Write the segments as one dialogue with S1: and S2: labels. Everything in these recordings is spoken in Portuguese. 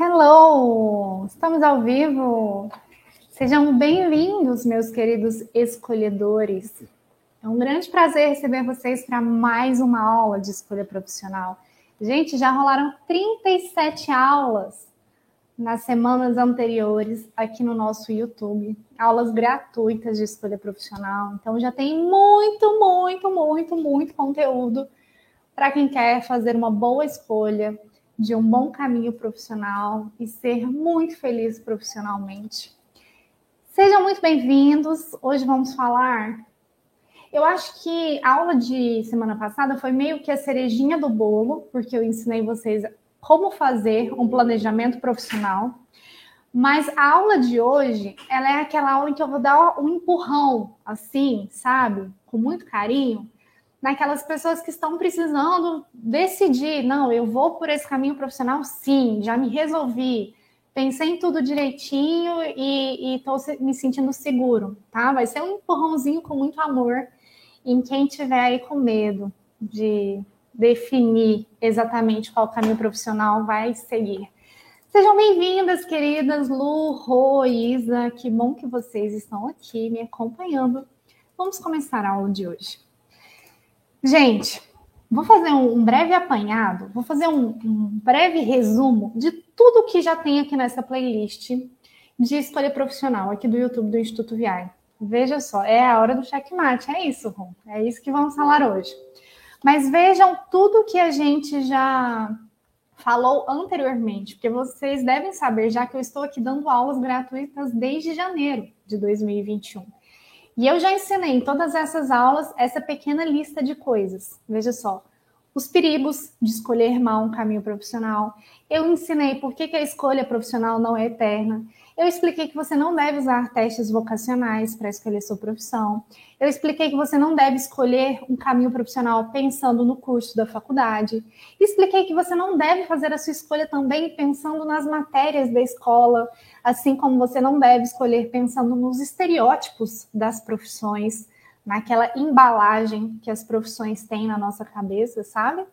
S1: Hello! Estamos ao vivo! Sejam bem-vindos, meus queridos escolhedores. É um grande prazer receber vocês para mais uma aula de escolha profissional. Gente, já rolaram 37 aulas nas semanas anteriores aqui no nosso YouTube, aulas gratuitas de escolha profissional. Então já tem muito, muito, muito, muito conteúdo para quem quer fazer uma boa escolha de um bom caminho profissional e ser muito feliz profissionalmente. Sejam muito bem-vindos. Hoje vamos falar. Eu acho que a aula de semana passada foi meio que a cerejinha do bolo, porque eu ensinei vocês como fazer um planejamento profissional. Mas a aula de hoje, ela é aquela aula em que eu vou dar um empurrão, assim, sabe? Com muito carinho, naquelas pessoas que estão precisando decidir, não, eu vou por esse caminho profissional, sim, já me resolvi, pensei em tudo direitinho e estou me sentindo seguro, tá? Vai ser um empurrãozinho com muito amor em quem tiver aí com medo de definir exatamente qual caminho profissional vai seguir. Sejam bem-vindas, queridas Lu, Rô, Isa, que bom que vocês estão aqui me acompanhando. Vamos começar a aula de hoje. Gente, vou fazer um breve apanhado, vou fazer um, um breve resumo de tudo que já tem aqui nessa playlist de escolha profissional aqui do YouTube do Instituto Viai. Veja só, é a hora do checkmate, é isso, Ron, é isso que vamos falar hoje. Mas vejam tudo que a gente já falou anteriormente, porque vocês devem saber já que eu estou aqui dando aulas gratuitas desde janeiro de 2021. E eu já ensinei em todas essas aulas essa pequena lista de coisas. Veja só, os perigos de escolher mal um caminho profissional. Eu ensinei por que, que a escolha profissional não é eterna. Eu expliquei que você não deve usar testes vocacionais para escolher sua profissão. Eu expliquei que você não deve escolher um caminho profissional pensando no curso da faculdade. Expliquei que você não deve fazer a sua escolha também pensando nas matérias da escola, assim como você não deve escolher pensando nos estereótipos das profissões naquela embalagem que as profissões têm na nossa cabeça, sabe?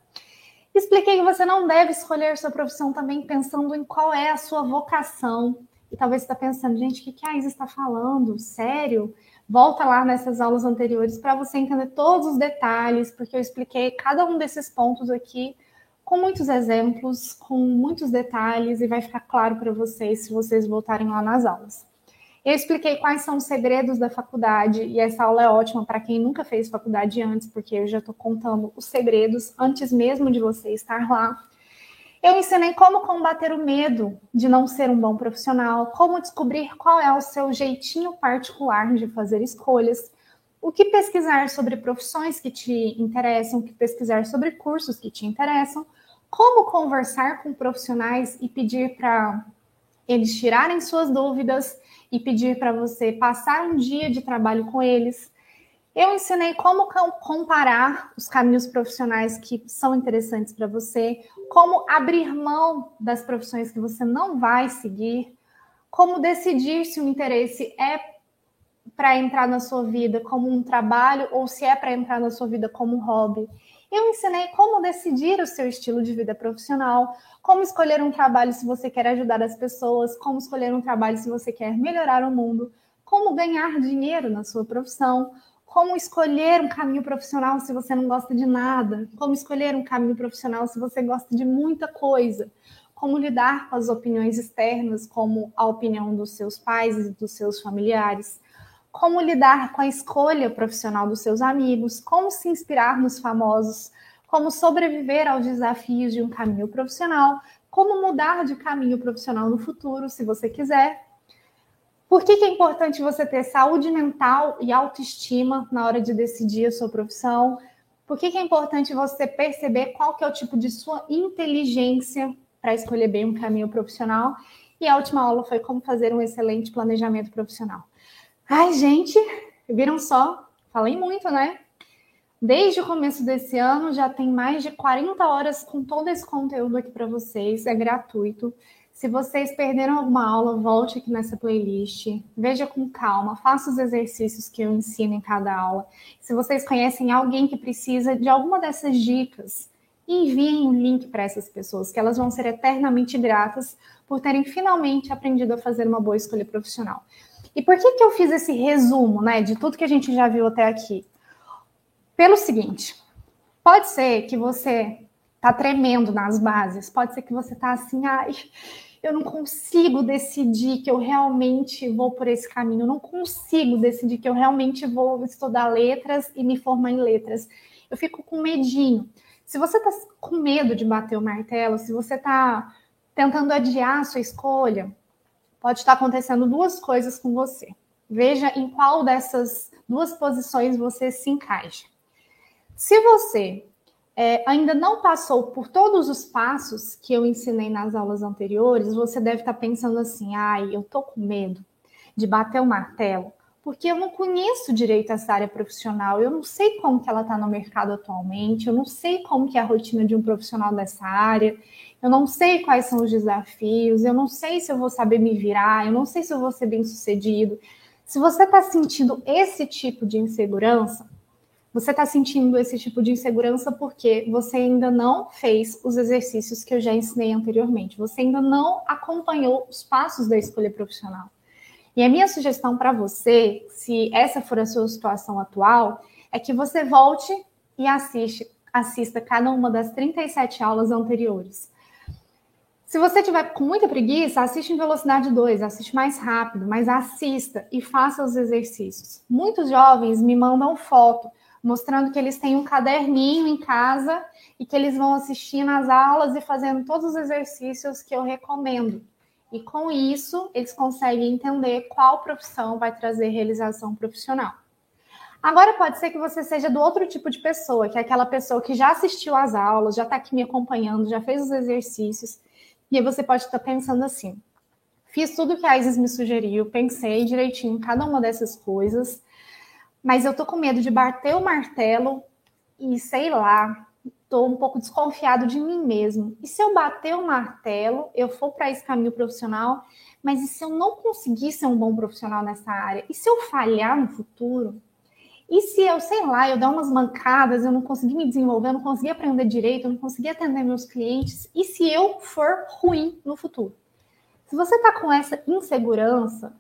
S1: Expliquei que você não deve escolher sua profissão também pensando em qual é a sua vocação. E talvez está pensando, gente, o que a Isa está falando? Sério? Volta lá nessas aulas anteriores para você entender todos os detalhes, porque eu expliquei cada um desses pontos aqui com muitos exemplos, com muitos detalhes, e vai ficar claro para vocês se vocês voltarem lá nas aulas. Eu expliquei quais são os segredos da faculdade, e essa aula é ótima para quem nunca fez faculdade antes, porque eu já estou contando os segredos antes mesmo de você estar lá. Eu ensinei como combater o medo de não ser um bom profissional, como descobrir qual é o seu jeitinho particular de fazer escolhas, o que pesquisar sobre profissões que te interessam, o que pesquisar sobre cursos que te interessam, como conversar com profissionais e pedir para eles tirarem suas dúvidas e pedir para você passar um dia de trabalho com eles. Eu ensinei como comparar os caminhos profissionais que são interessantes para você, como abrir mão das profissões que você não vai seguir, como decidir se o interesse é para entrar na sua vida como um trabalho ou se é para entrar na sua vida como um hobby. Eu ensinei como decidir o seu estilo de vida profissional, como escolher um trabalho se você quer ajudar as pessoas, como escolher um trabalho se você quer melhorar o mundo, como ganhar dinheiro na sua profissão, como escolher um caminho profissional se você não gosta de nada, como escolher um caminho profissional se você gosta de muita coisa, como lidar com as opiniões externas, como a opinião dos seus pais e dos seus familiares, como lidar com a escolha profissional dos seus amigos, como se inspirar nos famosos, como sobreviver aos desafios de um caminho profissional, como mudar de caminho profissional no futuro, se você quiser. Por que, que é importante você ter saúde mental e autoestima na hora de decidir a sua profissão? Por que, que é importante você perceber qual que é o tipo de sua inteligência para escolher bem um caminho profissional? E a última aula foi como fazer um excelente planejamento profissional. Ai, gente, viram só? Falei muito, né? Desde o começo desse ano já tem mais de 40 horas com todo esse conteúdo aqui para vocês, é gratuito. Se vocês perderam alguma aula, volte aqui nessa playlist, veja com calma, faça os exercícios que eu ensino em cada aula. Se vocês conhecem alguém que precisa de alguma dessas dicas enviem o um link para essas pessoas, que elas vão ser eternamente gratas por terem finalmente aprendido a fazer uma boa escolha profissional. E por que, que eu fiz esse resumo né, de tudo que a gente já viu até aqui? Pelo seguinte, pode ser que você está tremendo nas bases, pode ser que você está assim, ai, eu não consigo decidir que eu realmente vou por esse caminho, eu não consigo decidir que eu realmente vou estudar letras e me formar em letras. Eu fico com medinho. Se você está com medo de bater o martelo, se você está tentando adiar a sua escolha, pode estar acontecendo duas coisas com você. Veja em qual dessas duas posições você se encaixa. Se você é, ainda não passou por todos os passos que eu ensinei nas aulas anteriores, você deve estar pensando assim: ai, eu tô com medo de bater o martelo, porque eu não conheço direito essa área profissional, eu não sei como que ela está no mercado atualmente, eu não sei como que é a rotina de um profissional dessa área, eu não sei quais são os desafios, eu não sei se eu vou saber me virar, eu não sei se eu vou ser bem sucedido. Se você está sentindo esse tipo de insegurança, você está sentindo esse tipo de insegurança porque você ainda não fez os exercícios que eu já ensinei anteriormente. Você ainda não acompanhou os passos da escolha profissional. E a minha sugestão para você, se essa for a sua situação atual, é que você volte e assiste, assista cada uma das 37 aulas anteriores. Se você tiver com muita preguiça, assiste em velocidade 2, assiste mais rápido, mas assista e faça os exercícios. Muitos jovens me mandam foto mostrando que eles têm um caderninho em casa e que eles vão assistindo às aulas e fazendo todos os exercícios que eu recomendo. E com isso, eles conseguem entender qual profissão vai trazer realização profissional. Agora pode ser que você seja do outro tipo de pessoa, que é aquela pessoa que já assistiu às aulas, já está aqui me acompanhando, já fez os exercícios, e aí você pode estar pensando assim: fiz tudo que a Isis me sugeriu, pensei direitinho em cada uma dessas coisas, mas eu tô com medo de bater o martelo e sei lá, tô um pouco desconfiado de mim mesmo. E se eu bater o martelo, eu for para esse caminho profissional, mas e se eu não conseguir ser um bom profissional nessa área? E se eu falhar no futuro? E se eu, sei lá, eu dar umas mancadas, eu não conseguir me desenvolver, eu não conseguir aprender direito, eu não conseguir atender meus clientes? E se eu for ruim no futuro? Se você está com essa insegurança,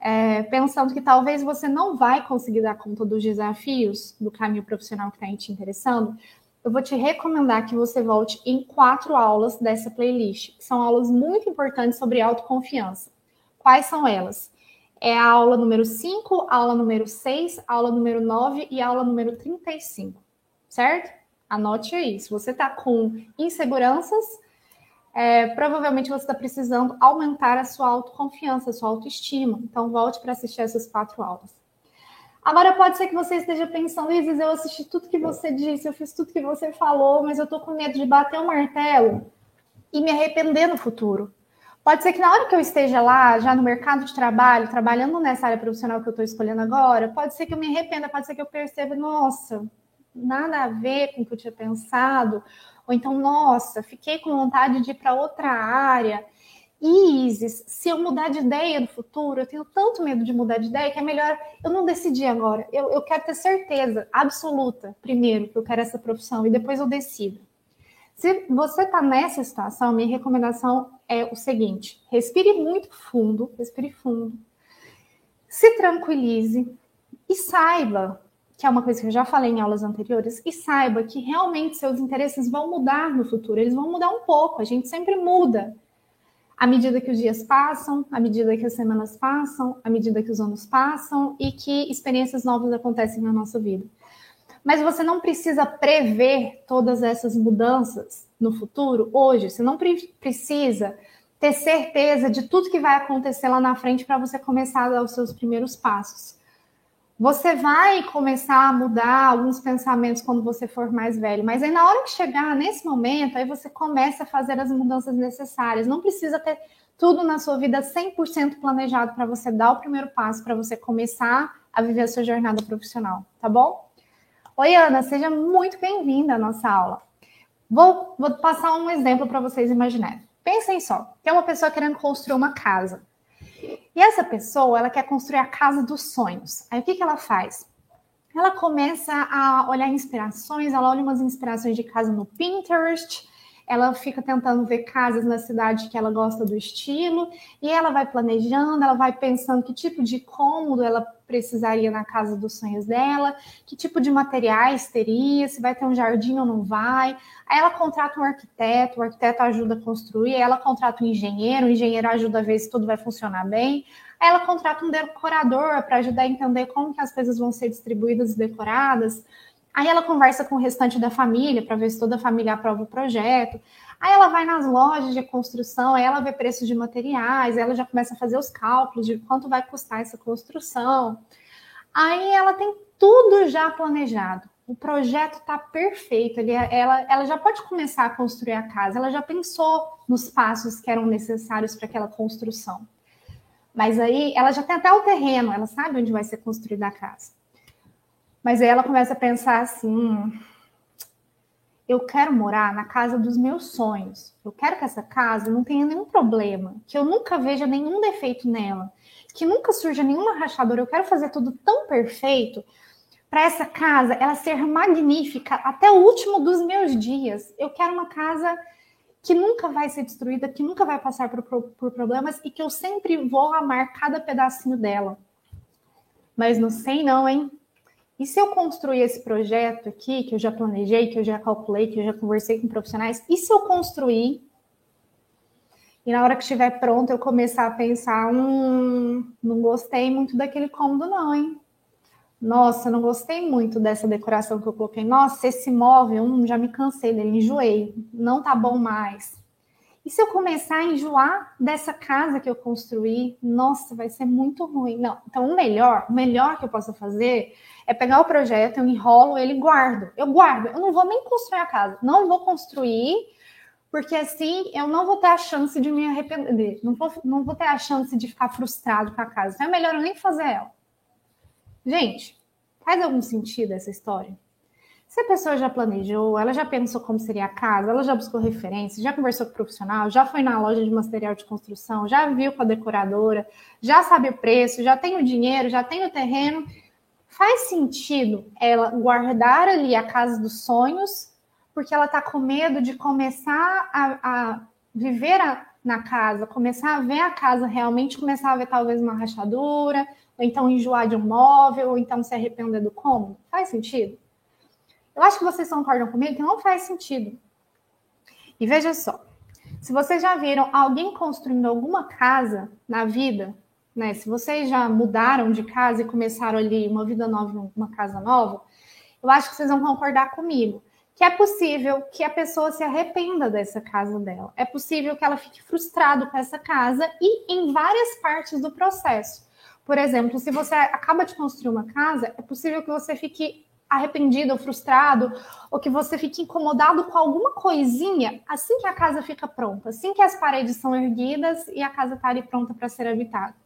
S1: é, pensando que talvez você não vai conseguir dar conta dos desafios do caminho profissional que está te interessando, eu vou te recomendar que você volte em quatro aulas dessa playlist, são aulas muito importantes sobre autoconfiança. Quais são elas? É a aula número 5, aula número 6, aula número 9 e aula número 35, certo? Anote aí. Se você está com inseguranças, é, provavelmente você está precisando aumentar a sua autoconfiança, a sua autoestima. Então, volte para assistir essas quatro aulas. Agora, pode ser que você esteja pensando, Isis, eu assisti tudo que você disse, eu fiz tudo que você falou, mas eu estou com medo de bater o um martelo e me arrepender no futuro. Pode ser que na hora que eu esteja lá, já no mercado de trabalho, trabalhando nessa área profissional que eu estou escolhendo agora, pode ser que eu me arrependa, pode ser que eu perceba, nossa, nada a ver com o que eu tinha pensado, ou então, nossa, fiquei com vontade de ir para outra área. E Isis, se eu mudar de ideia no futuro, eu tenho tanto medo de mudar de ideia que é melhor eu não decidir agora. Eu, eu quero ter certeza absoluta, primeiro, que eu quero essa profissão e depois eu decido. Se você está nessa situação, minha recomendação é o seguinte: respire muito fundo, respire fundo, se tranquilize e saiba que é uma coisa que eu já falei em aulas anteriores, e saiba que realmente seus interesses vão mudar no futuro, eles vão mudar um pouco, a gente sempre muda. À medida que os dias passam, à medida que as semanas passam, à medida que os anos passam e que experiências novas acontecem na nossa vida. Mas você não precisa prever todas essas mudanças no futuro hoje, você não precisa ter certeza de tudo que vai acontecer lá na frente para você começar a dar os seus primeiros passos. Você vai começar a mudar alguns pensamentos quando você for mais velho, mas aí na hora que chegar nesse momento, aí você começa a fazer as mudanças necessárias. Não precisa ter tudo na sua vida 100% planejado para você dar o primeiro passo, para você começar a viver a sua jornada profissional, tá bom? Oi, Ana, seja muito bem-vinda à nossa aula. Vou, vou passar um exemplo para vocês imaginarem. Pensem só, tem uma pessoa querendo construir uma casa. E essa pessoa, ela quer construir a casa dos sonhos. Aí o que, que ela faz? ela começa a olhar inspirações, ela olha umas inspirações de casa no Pinterest, ela fica tentando ver casas na cidade que ela gosta do estilo, e ela vai planejando, ela vai pensando que tipo de cômodo ela precisaria na casa dos sonhos dela, que tipo de materiais teria, se vai ter um jardim ou não vai. Aí ela contrata um arquiteto, o arquiteto ajuda a construir, ela contrata um engenheiro, o engenheiro ajuda a ver se tudo vai funcionar bem. Aí ela contrata um decorador para ajudar a entender como que as coisas vão ser distribuídas e decoradas. Aí ela conversa com o restante da família para ver se toda a família aprova o projeto. Aí ela vai nas lojas de construção, aí ela vê preços de materiais, ela já começa a fazer os cálculos de quanto vai custar essa construção. Aí ela tem tudo já planejado. O projeto está perfeito. Ele, ela, ela já pode começar a construir a casa. Ela já pensou nos passos que eram necessários para aquela construção. Mas aí ela já tem até o terreno, ela sabe onde vai ser construída a casa. Mas aí ela começa a pensar assim: eu quero morar na casa dos meus sonhos. Eu quero que essa casa não tenha nenhum problema, que eu nunca veja nenhum defeito nela, que nunca surja nenhuma rachadura. Eu quero fazer tudo tão perfeito para essa casa ela ser magnífica até o último dos meus dias. Eu quero uma casa que nunca vai ser destruída, que nunca vai passar por, por problemas e que eu sempre vou amar cada pedacinho dela. Mas não sei não, hein? E se eu construir esse projeto aqui, que eu já planejei, que eu já calculei, que eu já conversei com profissionais, e se eu construir e na hora que estiver pronto eu começar a pensar, hum, não gostei muito daquele cômodo não, hein? Nossa, não gostei muito dessa decoração que eu coloquei. Nossa, esse móvel, hum, já me cansei dele, enjoei, não tá bom mais. E se eu começar a enjoar dessa casa que eu construí, nossa, vai ser muito ruim. Não, então o melhor, o melhor que eu posso fazer é pegar o projeto, eu enrolo ele guardo. Eu guardo, eu não vou nem construir a casa, não vou construir, porque assim eu não vou ter a chance de me arrepender, não vou, não vou ter a chance de ficar frustrado com a casa. Então é melhor eu nem fazer ela. Gente, faz algum sentido essa história? Se a pessoa já planejou, ela já pensou como seria a casa, ela já buscou referências, já conversou com o profissional, já foi na loja de material de construção, já viu com a decoradora, já sabe o preço, já tem o dinheiro, já tem o terreno Faz sentido ela guardar ali a casa dos sonhos, porque ela está com medo de começar a, a viver a, na casa, começar a ver a casa realmente, começar a ver talvez uma rachadura, ou então enjoar de um móvel, ou então se arrepender do cômodo. Faz sentido? Eu acho que vocês concordam comigo que não faz sentido. E veja só, se vocês já viram alguém construindo alguma casa na vida, né? Se vocês já mudaram de casa e começaram ali uma vida nova, uma casa nova, eu acho que vocês vão concordar comigo que é possível que a pessoa se arrependa dessa casa dela. É possível que ela fique frustrada com essa casa e em várias partes do processo. Por exemplo, se você acaba de construir uma casa, é possível que você fique arrependido ou frustrado, ou que você fique incomodado com alguma coisinha assim que a casa fica pronta, assim que as paredes são erguidas e a casa está ali pronta para ser habitada.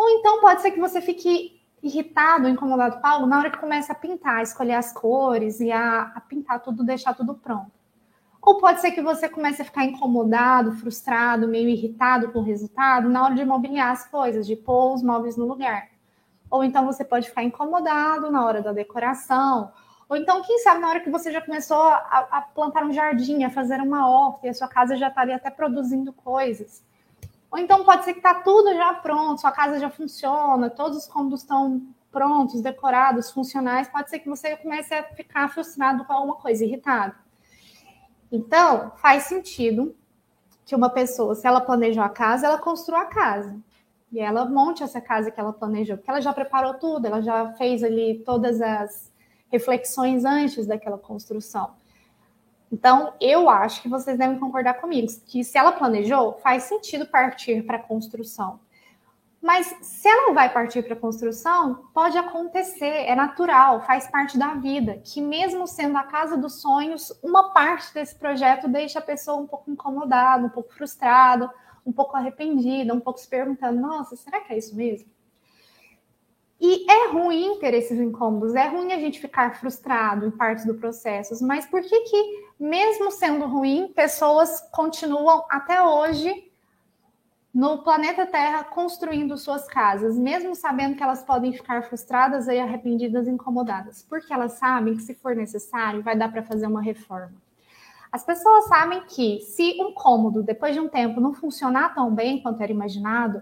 S1: Ou então pode ser que você fique irritado, incomodado com algo na hora que começa a pintar, a escolher as cores e a, a pintar tudo, deixar tudo pronto. Ou pode ser que você comece a ficar incomodado, frustrado, meio irritado com o resultado na hora de mobiliar as coisas, de pôr os móveis no lugar. Ou então você pode ficar incomodado na hora da decoração. Ou então, quem sabe, na hora que você já começou a, a plantar um jardim, a fazer uma horta, e a sua casa já estaria até produzindo coisas. Ou então pode ser que está tudo já pronto, sua casa já funciona, todos os cômodos estão prontos, decorados, funcionais. Pode ser que você comece a ficar frustrado com alguma coisa, irritado. Então, faz sentido que uma pessoa, se ela planejou a casa, ela construa a casa. E ela monte essa casa que ela planejou, porque ela já preparou tudo, ela já fez ali todas as reflexões antes daquela construção. Então, eu acho que vocês devem concordar comigo que se ela planejou, faz sentido partir para a construção. Mas se ela não vai partir para a construção, pode acontecer, é natural, faz parte da vida, que mesmo sendo a casa dos sonhos, uma parte desse projeto deixa a pessoa um pouco incomodada, um pouco frustrada, um pouco arrependida, um pouco se perguntando: nossa, será que é isso mesmo? E é ruim ter esses incômodos, é ruim a gente ficar frustrado em partes do processo, mas por que que, mesmo sendo ruim, pessoas continuam até hoje no planeta Terra construindo suas casas, mesmo sabendo que elas podem ficar frustradas e arrependidas, incomodadas, porque elas sabem que se for necessário, vai dar para fazer uma reforma. As pessoas sabem que se um cômodo, depois de um tempo, não funcionar tão bem quanto era imaginado,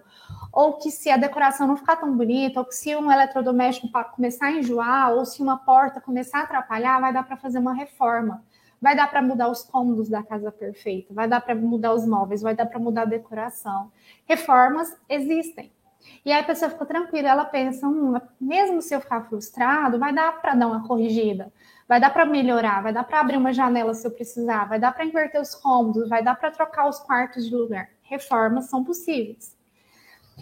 S1: ou que se a decoração não ficar tão bonita, ou que se um eletrodoméstico começar a enjoar, ou se uma porta começar a atrapalhar, vai dar para fazer uma reforma. Vai dar para mudar os cômodos da casa perfeita, vai dar para mudar os móveis, vai dar para mudar a decoração. Reformas existem. E aí a pessoa fica tranquila, ela pensa, hum, mesmo se eu ficar frustrado, vai dar para dar uma corrigida, vai dar para melhorar, vai dar para abrir uma janela se eu precisar, vai dar para inverter os cômodos, vai dar para trocar os quartos de lugar. Reformas são possíveis.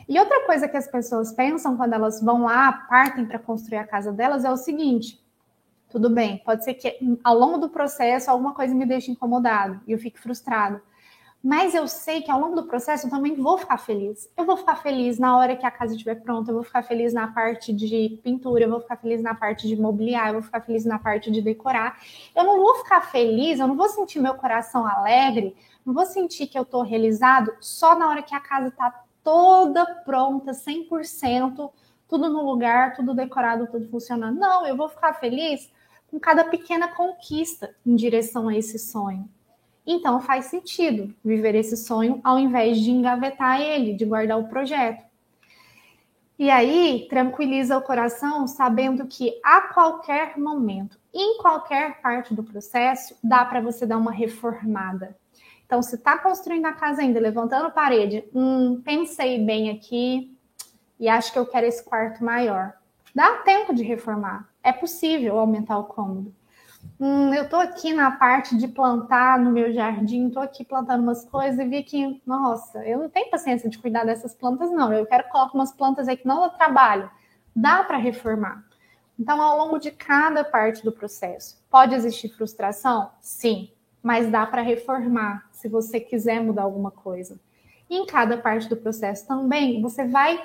S1: E outra coisa que as pessoas pensam quando elas vão lá, partem para construir a casa delas, é o seguinte: tudo bem, pode ser que ao longo do processo alguma coisa me deixe incomodado e eu fique frustrado. Mas eu sei que ao longo do processo eu também vou ficar feliz. Eu vou ficar feliz na hora que a casa estiver pronta, eu vou ficar feliz na parte de pintura, eu vou ficar feliz na parte de mobiliar, eu vou ficar feliz na parte de decorar. Eu não vou ficar feliz, eu não vou sentir meu coração alegre, não vou sentir que eu estou realizado só na hora que a casa está toda pronta, 100%, tudo no lugar, tudo decorado, tudo funcionando. Não, eu vou ficar feliz com cada pequena conquista em direção a esse sonho. Então faz sentido viver esse sonho ao invés de engavetar ele, de guardar o projeto. E aí tranquiliza o coração sabendo que a qualquer momento, em qualquer parte do processo, dá para você dar uma reformada. Então, se está construindo a casa ainda, levantando parede, hum, pensei bem aqui e acho que eu quero esse quarto maior. Dá tempo de reformar. É possível aumentar o cômodo. Hum, eu estou aqui na parte de plantar no meu jardim, estou aqui plantando umas coisas e vi que, nossa, eu não tenho paciência de cuidar dessas plantas, não. Eu quero colocar umas plantas aí que não dá trabalho. Dá para reformar. Então, ao longo de cada parte do processo, pode existir frustração? Sim, mas dá para reformar se você quiser mudar alguma coisa. E em cada parte do processo também, você vai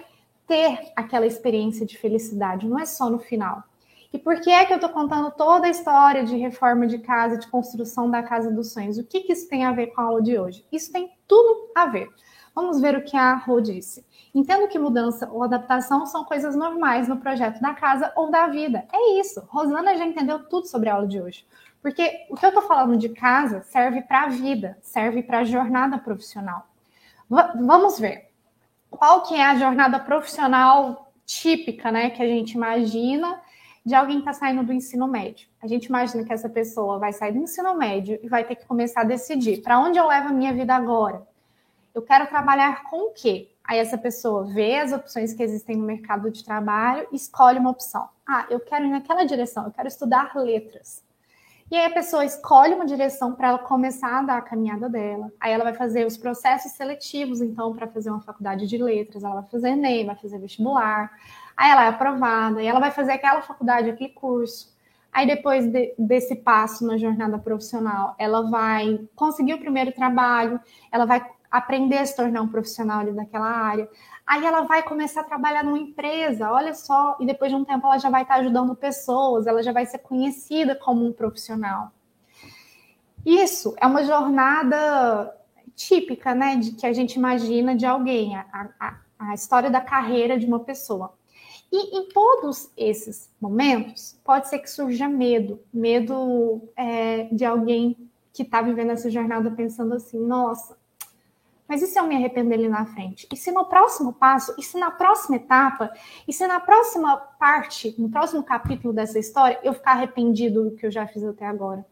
S1: ter aquela experiência de felicidade, não é só no final. E por que é que eu estou contando toda a história de reforma de casa, de construção da casa dos sonhos? O que, que isso tem a ver com a aula de hoje? Isso tem tudo a ver. Vamos ver o que a Rô disse. Entendo que mudança ou adaptação são coisas normais no projeto da casa ou da vida. É isso. Rosana já entendeu tudo sobre a aula de hoje. Porque o que eu estou falando de casa serve para a vida, serve para a jornada profissional. V vamos ver. Qual que é a jornada profissional típica, né, que a gente imagina de alguém que está saindo do ensino médio. A gente imagina que essa pessoa vai sair do ensino médio e vai ter que começar a decidir para onde eu levo a minha vida agora. Eu quero trabalhar com o quê? Aí essa pessoa vê as opções que existem no mercado de trabalho escolhe uma opção. Ah, eu quero ir naquela direção, eu quero estudar letras. E aí a pessoa escolhe uma direção para ela começar a dar a caminhada dela. Aí ela vai fazer os processos seletivos, então, para fazer uma faculdade de letras, ela vai fazer Enem, vai fazer vestibular. Aí ela é aprovada, e ela vai fazer aquela faculdade, aquele curso. Aí depois de, desse passo na jornada profissional, ela vai conseguir o primeiro trabalho, ela vai aprender a se tornar um profissional ali daquela área. Aí ela vai começar a trabalhar numa empresa, olha só, e depois de um tempo ela já vai estar ajudando pessoas, ela já vai ser conhecida como um profissional. Isso é uma jornada típica, né, de que a gente imagina de alguém, a, a, a história da carreira de uma pessoa. E em todos esses momentos, pode ser que surja medo, medo é, de alguém que está vivendo essa jornada pensando assim, nossa, mas e se eu me arrepender ali na frente? E se no próximo passo, e se na próxima etapa, e se na próxima parte, no próximo capítulo dessa história, eu ficar arrependido do que eu já fiz até agora?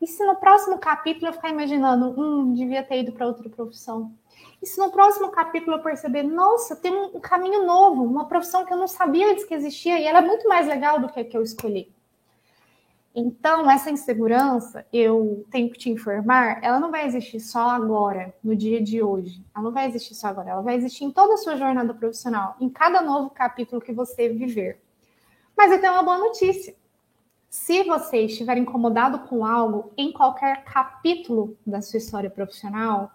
S1: E se no próximo capítulo eu ficar imaginando, hum, devia ter ido para outra profissão? E se no próximo capítulo eu perceber, nossa, tem um caminho novo, uma profissão que eu não sabia antes que existia e ela é muito mais legal do que a que eu escolhi? Então, essa insegurança, eu tenho que te informar, ela não vai existir só agora, no dia de hoje. Ela não vai existir só agora, ela vai existir em toda a sua jornada profissional, em cada novo capítulo que você viver. Mas eu tenho uma boa notícia. Se você estiver incomodado com algo em qualquer capítulo da sua história profissional,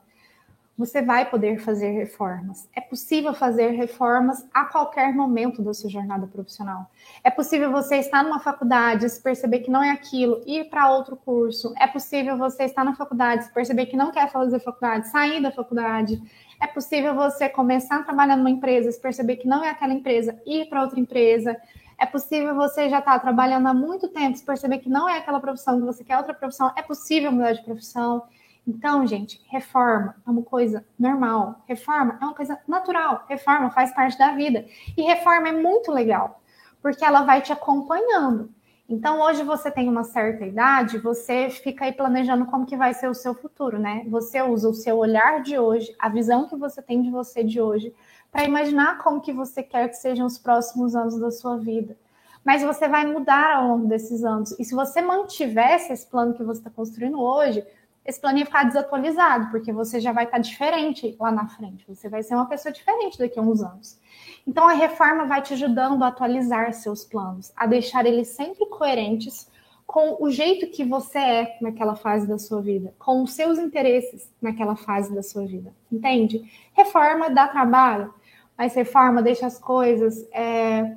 S1: você vai poder fazer reformas. É possível fazer reformas a qualquer momento da sua jornada profissional. É possível você estar numa faculdade, se perceber que não é aquilo, ir para outro curso. É possível você estar na faculdade, se perceber que não quer fazer faculdade, sair da faculdade. É possível você começar a trabalhar numa empresa, se perceber que não é aquela empresa, ir para outra empresa. É possível você já estar tá trabalhando há muito tempo, se perceber que não é aquela profissão, que você quer outra profissão. É possível mudar de profissão. Então, gente, reforma é uma coisa normal, reforma é uma coisa natural, reforma faz parte da vida. E reforma é muito legal, porque ela vai te acompanhando. Então, hoje você tem uma certa idade, você fica aí planejando como que vai ser o seu futuro, né? Você usa o seu olhar de hoje, a visão que você tem de você de hoje, para imaginar como que você quer que sejam os próximos anos da sua vida. Mas você vai mudar ao longo desses anos. E se você mantivesse esse plano que você está construindo hoje, esse plano ia ficar desatualizado, porque você já vai estar diferente lá na frente. Você vai ser uma pessoa diferente daqui a uns anos. Então, a reforma vai te ajudando a atualizar seus planos, a deixar eles sempre coerentes com o jeito que você é naquela fase da sua vida, com os seus interesses naquela fase da sua vida. Entende? Reforma dá trabalho, mas reforma deixa as coisas é,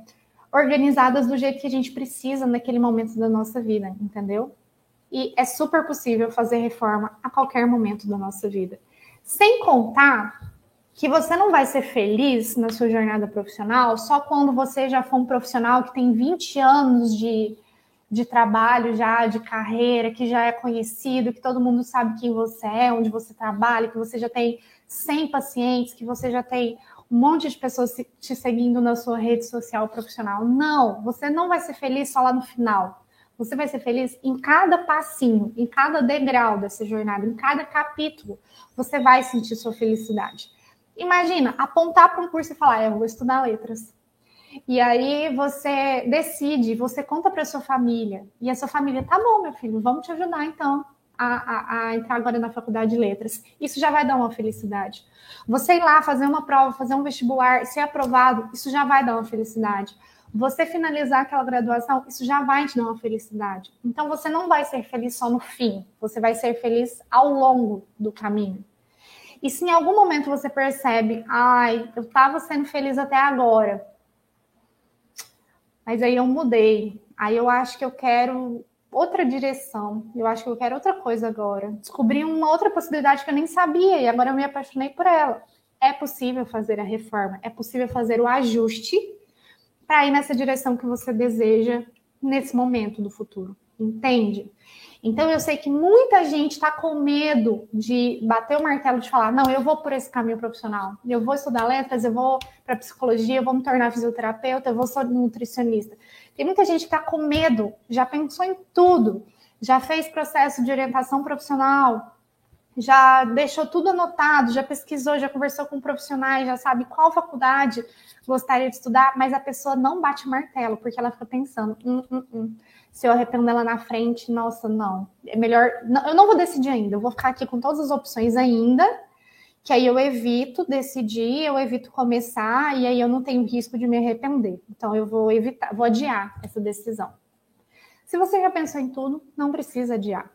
S1: organizadas do jeito que a gente precisa naquele momento da nossa vida, entendeu? E é super possível fazer reforma a qualquer momento da nossa vida. Sem contar que você não vai ser feliz na sua jornada profissional só quando você já for um profissional que tem 20 anos de, de trabalho já, de carreira, que já é conhecido, que todo mundo sabe quem você é, onde você trabalha, que você já tem 100 pacientes, que você já tem um monte de pessoas te seguindo na sua rede social profissional. Não, você não vai ser feliz só lá no final. Você vai ser feliz em cada passinho, em cada degrau dessa jornada, em cada capítulo. Você vai sentir sua felicidade. Imagina, apontar para um curso e falar: Eu vou estudar letras. E aí você decide, você conta para sua família. E a sua família, tá bom, meu filho, vamos te ajudar então a, a, a, entrar agora na faculdade de letras. Isso já vai dar uma felicidade. Você ir lá fazer uma prova, fazer um vestibular, ser aprovado, isso já vai dar uma felicidade você finalizar aquela graduação, isso já vai te dar uma felicidade. Então você não vai ser feliz só no fim, você vai ser feliz ao longo do caminho. E se em algum momento você percebe, ai, eu estava sendo feliz até agora, mas aí eu mudei, aí eu acho que eu quero outra direção, eu acho que eu quero outra coisa agora. Descobri uma outra possibilidade que eu nem sabia e agora eu me apaixonei por ela. É possível fazer a reforma, é possível fazer o ajuste para ir nessa direção que você deseja nesse momento do futuro, entende? Então eu sei que muita gente está com medo de bater o martelo de falar, não, eu vou por esse caminho profissional, eu vou estudar letras, eu vou para psicologia, eu vou me tornar fisioterapeuta, eu vou ser nutricionista. Tem muita gente que está com medo, já pensou em tudo, já fez processo de orientação profissional, já deixou tudo anotado, já pesquisou, já conversou com profissionais, já sabe qual faculdade gostaria de estudar, mas a pessoa não bate martelo, porque ela fica pensando, hum, hum, hum. se eu arrependo ela na frente, nossa, não, é melhor, não, eu não vou decidir ainda, eu vou ficar aqui com todas as opções ainda, que aí eu evito decidir, eu evito começar, e aí eu não tenho risco de me arrepender. Então eu vou evitar, vou adiar essa decisão. Se você já pensou em tudo, não precisa adiar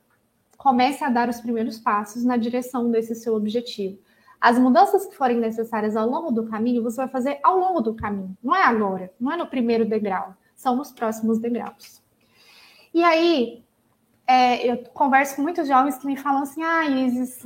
S1: comece a dar os primeiros passos na direção desse seu objetivo. As mudanças que forem necessárias ao longo do caminho, você vai fazer ao longo do caminho. Não é agora, não é no primeiro degrau, são nos próximos degraus. E aí, é, eu converso com muitos jovens que me falam assim: ah, Isis,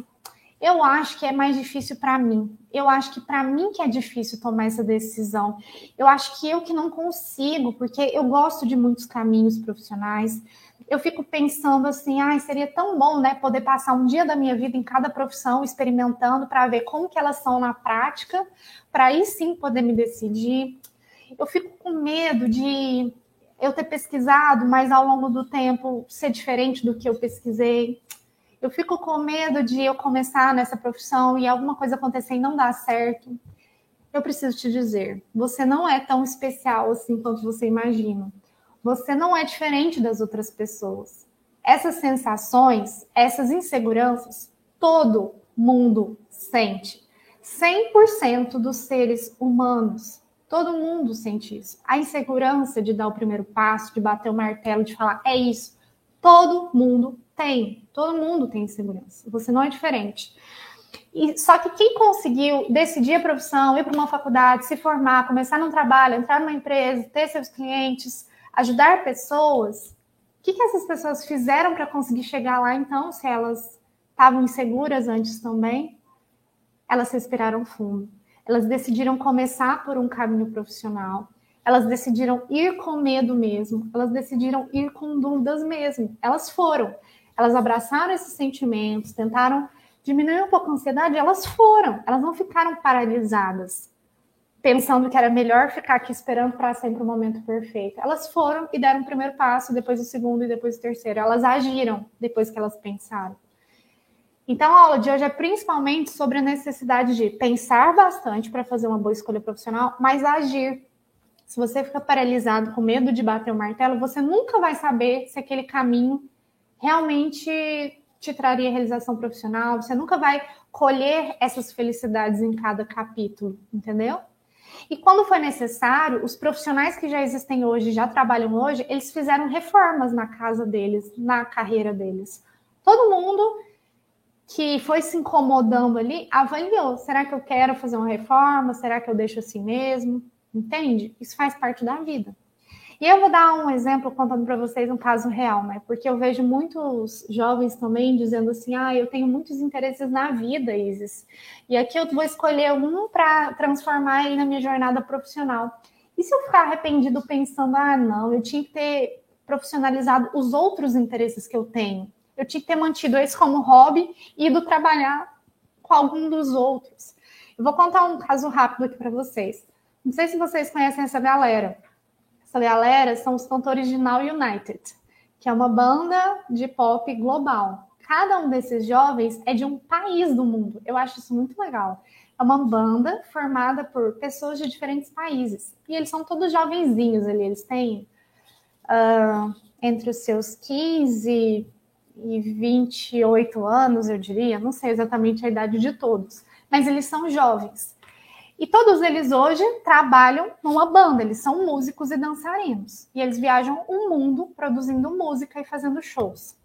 S1: eu acho que é mais difícil para mim. Eu acho que para mim que é difícil tomar essa decisão. Eu acho que eu que não consigo, porque eu gosto de muitos caminhos profissionais eu fico pensando assim, ah, seria tão bom, né, poder passar um dia da minha vida em cada profissão experimentando para ver como que elas são na prática, para aí sim poder me decidir. Eu fico com medo de eu ter pesquisado, mas ao longo do tempo ser diferente do que eu pesquisei. Eu fico com medo de eu começar nessa profissão e alguma coisa acontecer e não dar certo. Eu preciso te dizer, você não é tão especial assim quanto você imagina. Você não é diferente das outras pessoas. Essas sensações, essas inseguranças, todo mundo sente. 100% dos seres humanos, todo mundo sente isso. A insegurança de dar o primeiro passo, de bater o martelo, de falar é isso, todo mundo tem. Todo mundo tem insegurança. Você não é diferente. E, só que quem conseguiu decidir a profissão, ir para uma faculdade, se formar, começar num trabalho, entrar numa empresa, ter seus clientes, ajudar pessoas, o que, que essas pessoas fizeram para conseguir chegar lá então, se elas estavam inseguras antes também? Elas respiraram fundo. Elas decidiram começar por um caminho profissional. Elas decidiram ir com medo mesmo. Elas decidiram ir com dúvidas mesmo. Elas foram. Elas abraçaram esses sentimentos, tentaram diminuir um pouco a ansiedade. Elas foram. Elas não ficaram paralisadas, pensando que era melhor ficar aqui esperando para sempre o momento perfeito. Elas foram e deram o primeiro passo, depois o segundo e depois o terceiro. Elas agiram depois que elas pensaram. Então, a aula de hoje é principalmente sobre a necessidade de pensar bastante para fazer uma boa escolha profissional, mas agir. Se você fica paralisado com medo de bater o martelo, você nunca vai saber se aquele caminho realmente te traria realização profissional, você nunca vai colher essas felicidades em cada capítulo, entendeu? E quando foi necessário, os profissionais que já existem hoje, já trabalham hoje, eles fizeram reformas na casa deles, na carreira deles. Todo mundo que foi se incomodando ali, avaliou: será que eu quero fazer uma reforma? Será que eu deixo assim mesmo? Entende? Isso faz parte da vida. E eu vou dar um exemplo contando para vocês um caso real, né? Porque eu vejo muitos jovens também dizendo assim: ah, eu tenho muitos interesses na vida, Isis. E aqui eu vou escolher um para transformar ele na minha jornada profissional. E se eu ficar arrependido pensando: ah, não, eu tinha que ter profissionalizado os outros interesses que eu tenho? eu tinha que ter mantido esse como hobby e ido trabalhar com algum dos outros. Eu vou contar um caso rápido aqui para vocês. Não sei se vocês conhecem essa galera. Essa galera são os cantores de Now United, que é uma banda de pop global. Cada um desses jovens é de um país do mundo. Eu acho isso muito legal. É uma banda formada por pessoas de diferentes países. E eles são todos jovenzinhos ali. Eles têm uh, entre os seus 15 e 28 anos, eu diria, não sei exatamente a idade de todos, mas eles são jovens. E todos eles hoje trabalham numa banda, eles são músicos e dançarinos. E eles viajam o mundo produzindo música e fazendo shows.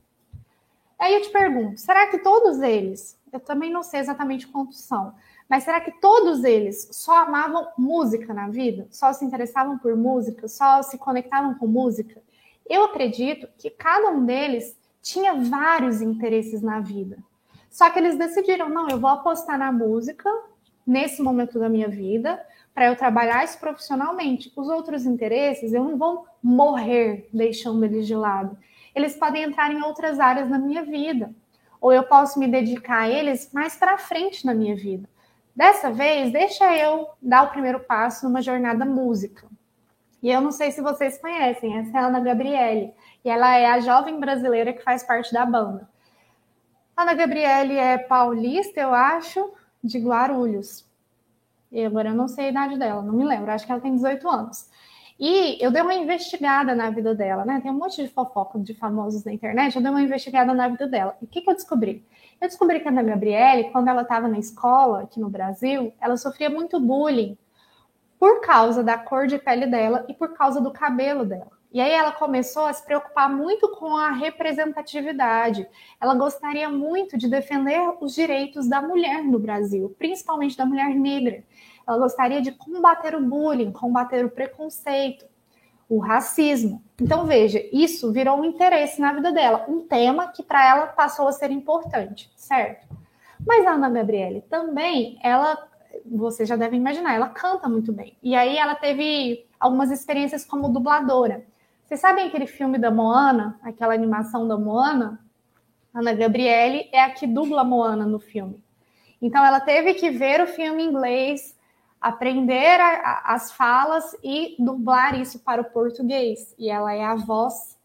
S1: Aí eu te pergunto, será que todos eles, eu também não sei exatamente quantos são, mas será que todos eles só amavam música na vida? Só se interessavam por música? Só se conectavam com música? Eu acredito que cada um deles tinha vários interesses na vida. Só que eles decidiram, não, eu vou apostar na música nesse momento da minha vida para eu trabalhar isso profissionalmente. Os outros interesses, eu não vou morrer deixando eles de lado. Eles podem entrar em outras áreas na minha vida, ou eu posso me dedicar a eles mais para frente na minha vida. Dessa vez, deixa eu dar o primeiro passo numa jornada música. E eu não sei se vocês conhecem, essa é a Ana Gabriele e ela é a jovem brasileira que faz parte da banda. Ana Gabriele é paulista, eu acho, de Guarulhos. E agora eu não sei a idade dela, não me lembro, acho que ela tem 18 anos. E eu dei uma investigada na vida dela, né? Tem um monte de fofoca de famosos na internet, eu dei uma investigada na vida dela. E o que, que eu descobri? Eu descobri que a Ana Gabriele, quando ela estava na escola aqui no Brasil, ela sofria muito bullying por causa da cor de pele dela e por causa do cabelo dela. E aí ela começou a se preocupar muito com a representatividade. Ela gostaria muito de defender os direitos da mulher no Brasil, principalmente da mulher negra. Ela gostaria de combater o bullying, combater o preconceito, o racismo. Então veja, isso virou um interesse na vida dela, um tema que para ela passou a ser importante, certo? Mas a Ana Gabriele também, ela, você já deve imaginar, ela canta muito bem. E aí ela teve algumas experiências como dubladora. Vocês sabem aquele filme da Moana, aquela animação da Moana? Ana Gabriele é a que dubla Moana no filme. Então ela teve que ver o filme em inglês, aprender a, a, as falas e dublar isso para o português. E ela é a voz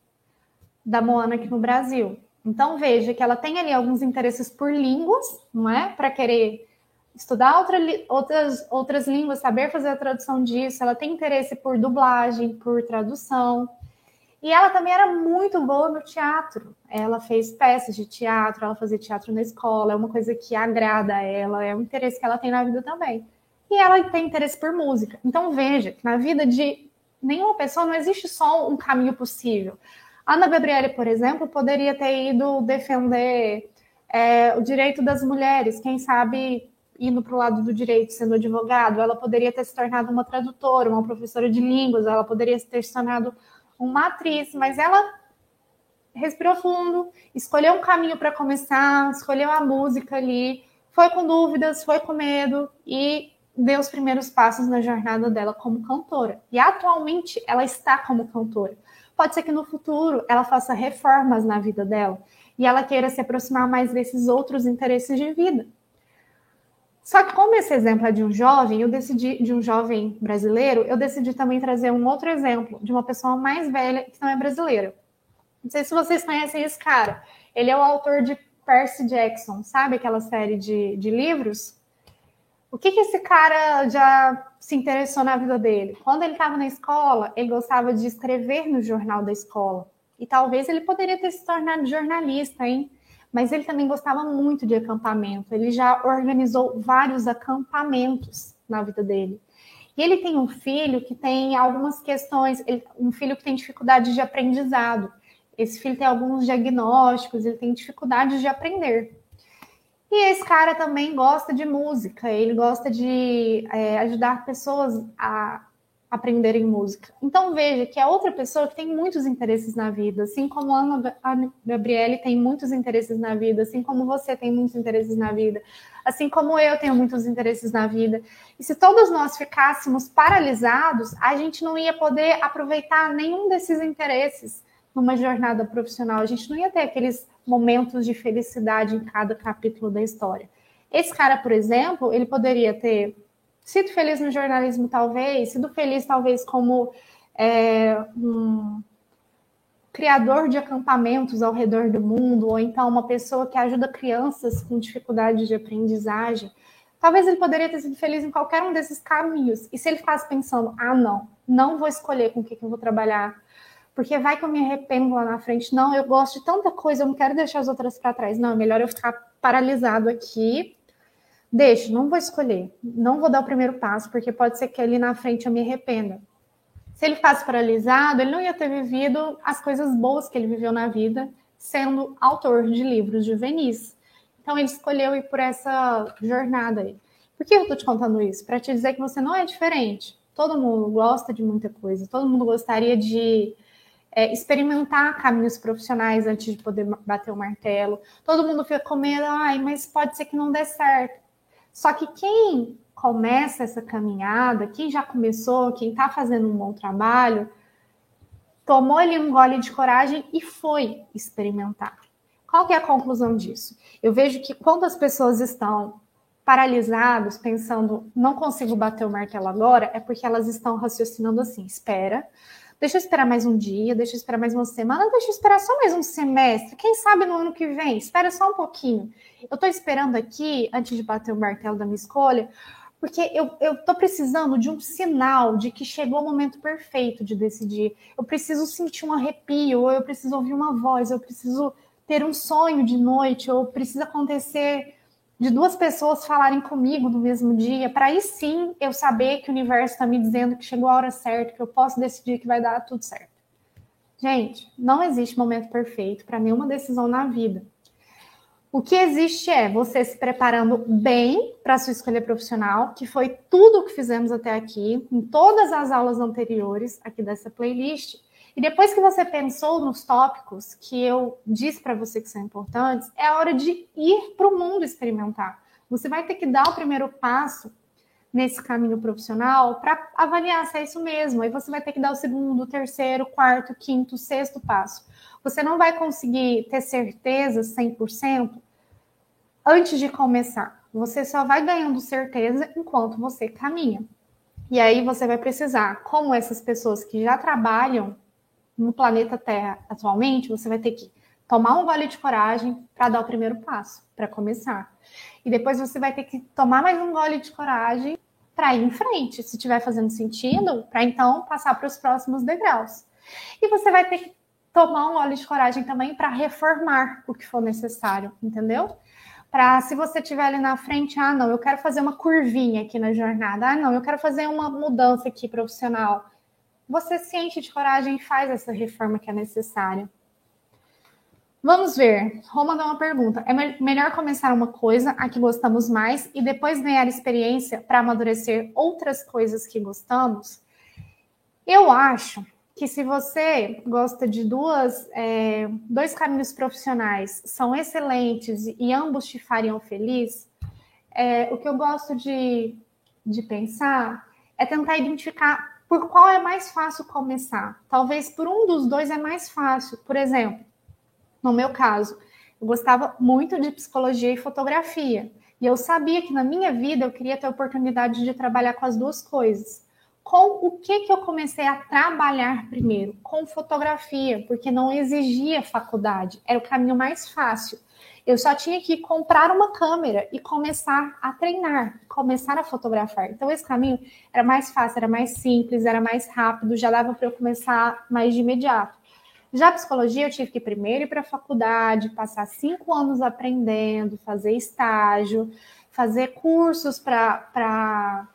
S1: da Moana aqui no Brasil. Então veja que ela tem ali alguns interesses por línguas, não é? Para querer estudar outra, outras, outras línguas, saber fazer a tradução disso. Ela tem interesse por dublagem, por tradução. E ela também era muito boa no teatro. Ela fez peças de teatro, ela fazia teatro na escola, é uma coisa que agrada a ela, é um interesse que ela tem na vida também. E ela tem interesse por música. Então veja que na vida de nenhuma pessoa não existe só um caminho possível. Ana Gabriele, por exemplo, poderia ter ido defender É, o direito das mulheres, quem sabe indo para o lado do direito, sendo advogado, ela poderia ter se tornado uma tradutora, uma professora de línguas, ela poderia ter se tornado uma atriz, mas ela respirou fundo, escolheu um caminho para começar, escolheu a música ali, foi com dúvidas, foi com medo e deu os primeiros passos na jornada dela como cantora. E atualmente ela está como cantora. Pode ser que no futuro ela faça reformas na vida dela e ela queira se aproximar mais desses outros interesses de vida. Só que como esse exemplo é de um jovem, eu decidi de um jovem brasileiro, eu decidi também trazer um outro exemplo de uma pessoa mais velha que não é brasileira. Não sei se vocês conhecem esse cara. Ele é o autor de Percy Jackson, sabe aquela série de, de livros? O que, que esse cara já se interessou na vida dele? Quando ele estava na escola, ele gostava de escrever no jornal da escola. E talvez ele poderia ter se tornado jornalista, hein? Mas ele também gostava muito de acampamento. Ele já organizou vários acampamentos na vida dele. E ele tem um filho que tem algumas questões, um filho que tem dificuldade de aprendizado. Esse filho tem alguns diagnósticos, ele tem dificuldade de aprender. E esse cara também gosta de música, ele gosta de é, ajudar pessoas a aprenderem música. Então veja que é outra pessoa que tem muitos interesses na vida, assim como a Ana Gabriele tem muitos interesses na vida, assim como você tem muitos interesses na vida, assim como eu tenho muitos interesses na vida. E se todos nós ficássemos paralisados, a gente não ia poder aproveitar nenhum desses interesses numa jornada profissional. A gente não ia ter aqueles momentos de felicidade em cada capítulo da história. Esse cara, por exemplo, ele poderia ter Sido feliz no jornalismo, talvez, sido feliz, talvez, como é, um criador de acampamentos ao redor do mundo, ou então uma pessoa que ajuda crianças com dificuldade de aprendizagem. Talvez ele poderia ter sido feliz em qualquer um desses caminhos. E se ele ficasse pensando, ah, não, não vou escolher com o que, que eu vou trabalhar, porque vai que eu me arrependo lá na frente. Não, eu gosto de tanta coisa, eu não quero deixar as outras para trás. Não, é melhor eu ficar paralisado aqui Deixa, não vou escolher, não vou dar o primeiro passo, porque pode ser que ali na frente eu me arrependa. Se ele ficasse paralisado, ele não ia ter vivido as coisas boas que ele viveu na vida, sendo autor de livros juvenis. Então ele escolheu ir por essa jornada aí. Por que eu estou te contando isso? Para te dizer que você não é diferente. Todo mundo gosta de muita coisa, todo mundo gostaria de é, experimentar caminhos profissionais antes de poder bater o martelo. Todo mundo fica com medo, ai, mas pode ser que não dê certo. Só que quem começa essa caminhada, quem já começou, quem está fazendo um bom trabalho, tomou ali um gole de coragem e foi experimentar. Qual que é a conclusão disso? Eu vejo que quando as pessoas estão paralisadas, pensando, não consigo bater o martelo agora, é porque elas estão raciocinando assim, espera, deixa eu esperar mais um dia, deixa eu esperar mais uma semana, deixa eu esperar só mais um semestre, quem sabe no ano que vem, espera só um pouquinho. Eu estou esperando aqui, antes de bater o martelo da minha escolha, porque eu estou precisando de um sinal de que chegou o momento perfeito de decidir. Eu preciso sentir um arrepio, eu preciso ouvir uma voz, eu preciso ter um sonho de noite, ou precisa acontecer de duas pessoas falarem comigo no mesmo dia, para aí sim eu saber que o universo está me dizendo que chegou a hora certa, que eu posso decidir que vai dar tudo certo. Gente, não existe momento perfeito para nenhuma decisão na vida. O que existe é você se preparando bem para sua escolha profissional, que foi tudo o que fizemos até aqui, em todas as aulas anteriores aqui dessa playlist, e depois que você pensou nos tópicos que eu disse para você que são importantes, é hora de ir para o mundo experimentar. Você vai ter que dar o primeiro passo nesse caminho profissional para avaliar se é isso mesmo. Aí você vai ter que dar o segundo, terceiro, quarto, quinto, sexto passo. Você não vai conseguir ter certeza 100% antes de começar. Você só vai ganhando certeza enquanto você caminha. E aí você vai precisar, como essas pessoas que já trabalham no planeta Terra atualmente, você vai ter que tomar um gole de coragem para dar o primeiro passo, para começar. E depois você vai ter que tomar mais um gole de coragem para ir em frente, se estiver fazendo sentido, para então passar para os próximos degraus. E você vai ter que tomar um gole de coragem também para reformar o que for necessário, entendeu? Para se você estiver ali na frente, ah, não, eu quero fazer uma curvinha aqui na jornada, ah, não, eu quero fazer uma mudança aqui profissional você se enche de coragem e faz essa reforma que é necessária. Vamos ver. Roma dá uma pergunta. É me melhor começar uma coisa a que gostamos mais e depois ganhar experiência para amadurecer outras coisas que gostamos? Eu acho que se você gosta de duas, é, dois caminhos profissionais, são excelentes e ambos te fariam feliz, é, o que eu gosto de, de pensar é tentar identificar por qual é mais fácil começar. Talvez por um dos dois é mais fácil. Por exemplo, no meu caso, eu gostava muito de psicologia e fotografia. E eu sabia que na minha vida eu queria ter a oportunidade de trabalhar com as duas coisas. Com o que, que eu comecei a trabalhar primeiro? Com fotografia, porque não exigia faculdade, era o caminho mais fácil. Eu só tinha que comprar uma câmera e começar a treinar, começar a fotografar. Então, esse caminho era mais fácil, era mais simples, era mais rápido, já dava para eu começar mais de imediato. Já a psicologia, eu tive que primeiro ir para a faculdade, passar cinco anos aprendendo, fazer estágio, fazer cursos para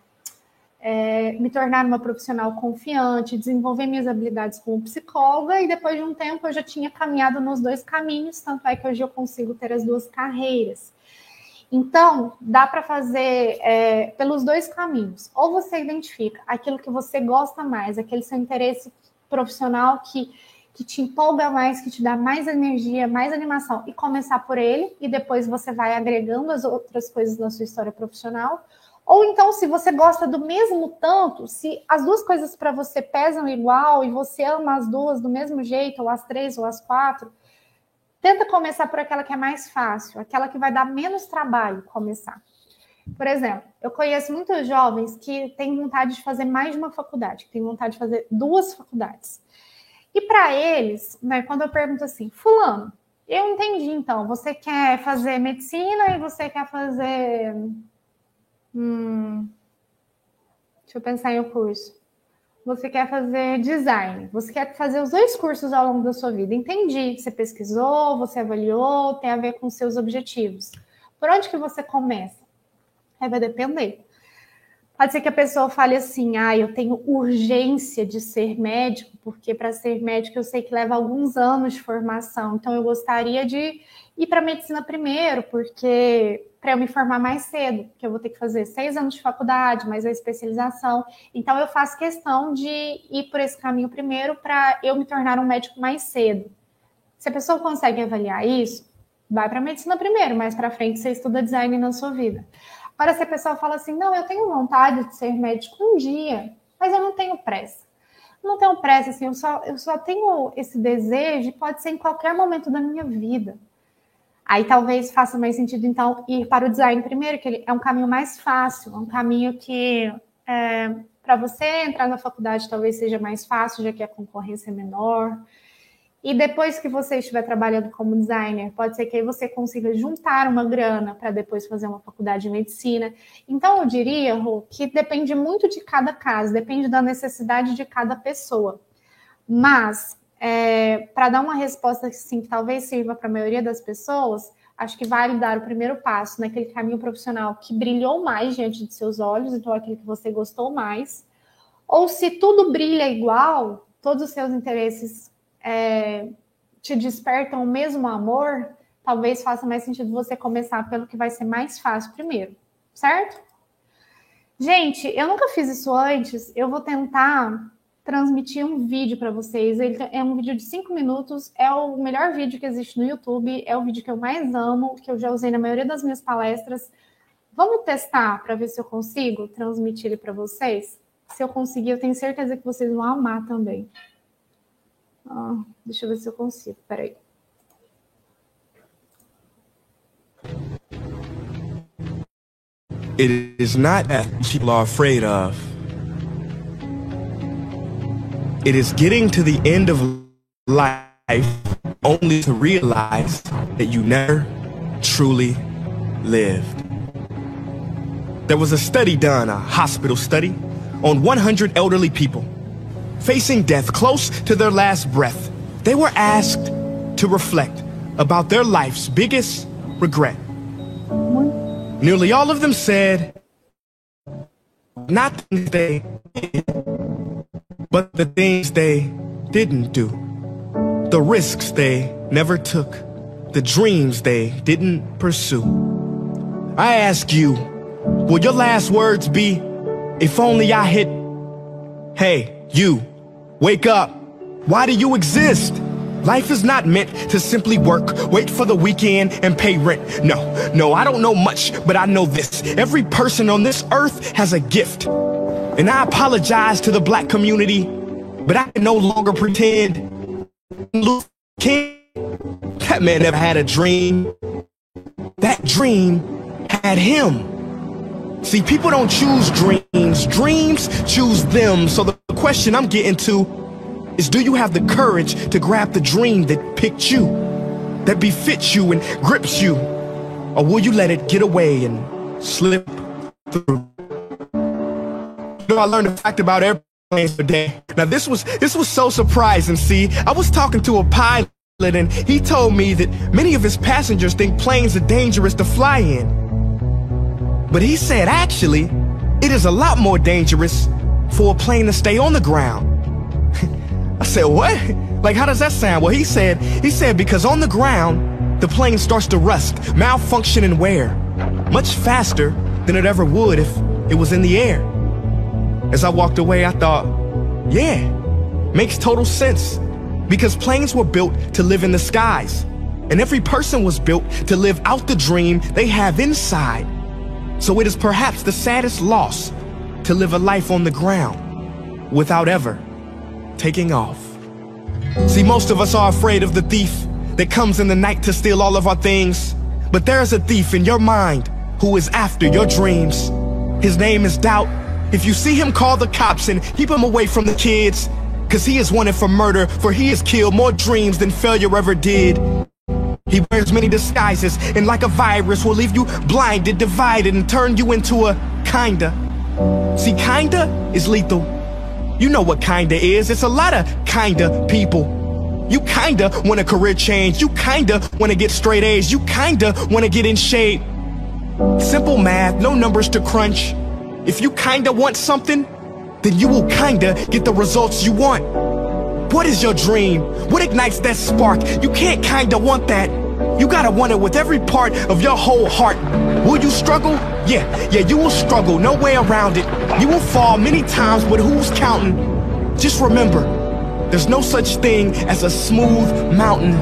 S1: é, me tornar uma profissional confiante, desenvolver minhas habilidades como psicóloga, e depois de um tempo eu já tinha caminhado nos dois caminhos, tanto é que hoje eu consigo ter as duas carreiras. Então, dá para fazer é, pelos dois caminhos. Ou você identifica aquilo que você gosta mais, aquele seu interesse profissional que que te empolga mais, que te dá mais energia, mais animação, e começar por ele, e depois você vai agregando as outras coisas na sua história profissional. Ou então, se você gosta do mesmo tanto, se as duas coisas para você pesam igual e você ama as duas do mesmo jeito, ou as três, ou as quatro, tenta começar por aquela que é mais fácil, aquela que vai dar menos trabalho começar. Por exemplo, eu conheço muitos jovens que têm vontade de fazer mais de uma faculdade, que têm vontade de fazer duas faculdades. E para eles, né, quando eu pergunto assim, fulano, eu entendi então, você quer fazer medicina e você quer fazer. Hum, deixa eu pensar em um curso. Você quer fazer design, você quer fazer os dois cursos ao longo da sua vida. Entendi. Você pesquisou, você avaliou, tem a ver com seus objetivos. Por onde que você começa? Aí vai depender. Pode ser que a pessoa fale assim: ah, eu tenho urgência de ser médico, porque para ser médico eu sei que leva alguns anos de formação, então eu gostaria de ir para medicina primeiro, porque para eu me formar mais cedo, que eu vou ter que fazer seis anos de faculdade, mais a especialização. Então eu faço questão de ir por esse caminho primeiro para eu me tornar um médico mais cedo. Se a pessoa consegue avaliar isso, vai para medicina primeiro, mais para frente você estuda design na sua vida. Agora, se a pessoa fala assim, não, eu tenho vontade de ser médico um dia, mas eu não tenho pressa. Não tenho pressa, assim, eu só, eu só tenho esse desejo, pode ser em qualquer momento da minha vida. Aí talvez faça mais sentido, então, ir para o design primeiro, que ele é um caminho mais fácil, um caminho que é, para você entrar na faculdade talvez seja mais fácil, já que a concorrência é menor. E depois que você estiver trabalhando como designer, pode ser que aí você consiga juntar uma grana para depois fazer uma faculdade de medicina. Então, eu diria, Ru, que depende muito de cada caso, depende da necessidade de cada pessoa. Mas, é, para dar uma resposta assim, que talvez sirva para a maioria das pessoas, acho que vale dar o primeiro passo naquele caminho profissional que brilhou mais diante de seus olhos, então aquele que você gostou mais. Ou se tudo brilha igual, todos os seus interesses é, te despertam o mesmo amor, talvez faça mais sentido você começar pelo que vai ser mais fácil primeiro, certo? Gente, eu nunca fiz isso antes. Eu vou tentar transmitir um vídeo para vocês. Ele é um vídeo de cinco minutos. É o melhor vídeo que existe no YouTube. É o vídeo que eu mais amo, que eu já usei na maioria das minhas palestras. Vamos testar para ver se eu consigo transmitir ele para vocês? Se eu conseguir, eu tenho certeza que vocês vão amar também. Ah, deixa eu ver se eu consigo. Peraí.
S2: It is not that people are afraid of. It is getting to the end of life only to realize that you never truly lived. There was a study done, a hospital study, on 100 elderly people facing death close to their last breath, they were asked to reflect about their life's biggest regret. Nearly all of them said, not things they did, but the things they didn't do, the risks they never took, the dreams they didn't pursue. I ask you, will your last words be, if only I hit, hey, you, wake up. Why do you exist? Life is not meant to simply work, wait for the weekend, and pay rent. No, no, I don't know much, but I know this. Every person on this earth has a gift. And I apologize to the black community, but I can no longer pretend. King, that man never had a dream. That dream had him. See, people don't choose dreams. Dreams choose them. So the question I'm getting to is do you have the courage to grab the dream that picked you, that befits you and grips you? Or will you let it get away and slip through? You know, I learned a fact about airplanes today. Now this was this was so surprising. See, I was talking to a pilot and he told me that many of his passengers think planes are dangerous to fly in. But he said actually, it is a lot more dangerous for a plane to stay on the ground. I said, what? Like, how does that sound? Well, he said, he said, because on the ground, the plane starts to rust, malfunction, and wear much faster than it ever would if it was in the air. As I walked away, I thought, yeah, makes total sense. Because planes were built to live in the skies. And every person was built to live out the dream they have inside. So it is perhaps the saddest loss to live a life on the ground without ever taking off. See, most of us are afraid of the thief that comes in the night to steal all of our things. But there is a thief in your mind who is after your dreams. His name is doubt. If you see him, call the cops and keep him away from the kids. Cause he is wanted for murder, for he has killed more dreams than failure ever did. He wears many disguises, and like a virus will leave you blinded, divided, and turn you into a kinda. See, kinda is lethal. You know what kinda is. It's a lot of kinda people. You kinda want a career change. You kinda wanna get straight A's. You kinda wanna get in shape. Simple math, no numbers to crunch. If you kinda want something, then you will kinda get the results you want. What is your dream? What ignites that spark? You can't kinda want that. You gotta want it with every part of your whole heart. Will you struggle? Yeah, yeah, you will struggle, no way around it. You will fall many times, but who's counting? Just remember, there's no such thing as a smooth mountain.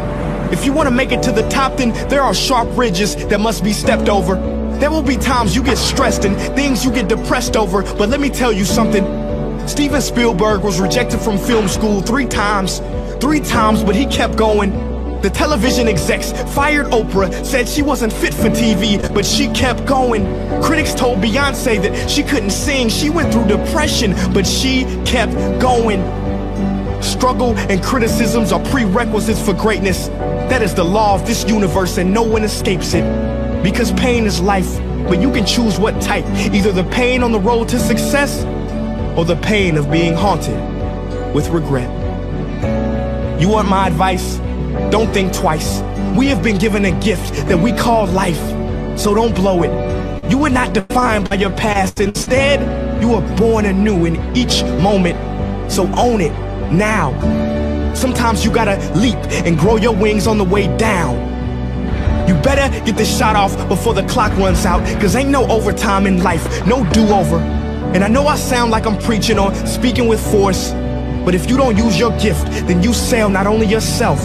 S2: If you want to make it to the top, then there are sharp ridges that must be stepped over. There will be times you get stressed and things you get depressed over, but let me tell you something. Steven Spielberg was rejected from film school three times. Three times, but he kept going. The television execs fired Oprah, said she wasn't fit for TV, but she kept going. Critics told Beyonce that she couldn't sing, she went through depression, but she kept going. Struggle and criticisms are prerequisites for greatness. That is the law of this universe and no one escapes it. Because pain is life, but you can choose what type. Either the pain on the road to success or the pain of being haunted with regret. You want my advice? Don't think twice. We have been given a gift that we call life, so don't blow it. You were not defined by your past. Instead, you were born anew in each moment. So own it now. Sometimes you gotta leap and grow your wings on the way down. You better get this shot off before the clock runs out, cause ain't no overtime in life, no do-over. And I know I sound like I'm preaching or speaking with force, but if you don't use your gift, then you sell not only yourself,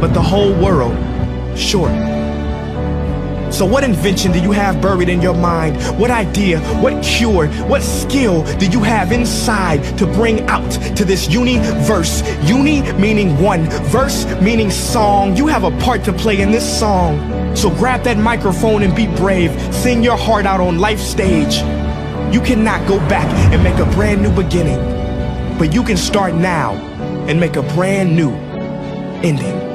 S2: but the whole world short. So what invention do you have buried in your mind? What idea, what cure, what skill do you have inside to bring out to this universe? Uni meaning one, verse meaning song. You have a part to play in this song. So grab that microphone and be brave. Sing your heart out on life stage. You cannot go back and make a brand new beginning, but you can start now and make a brand new ending.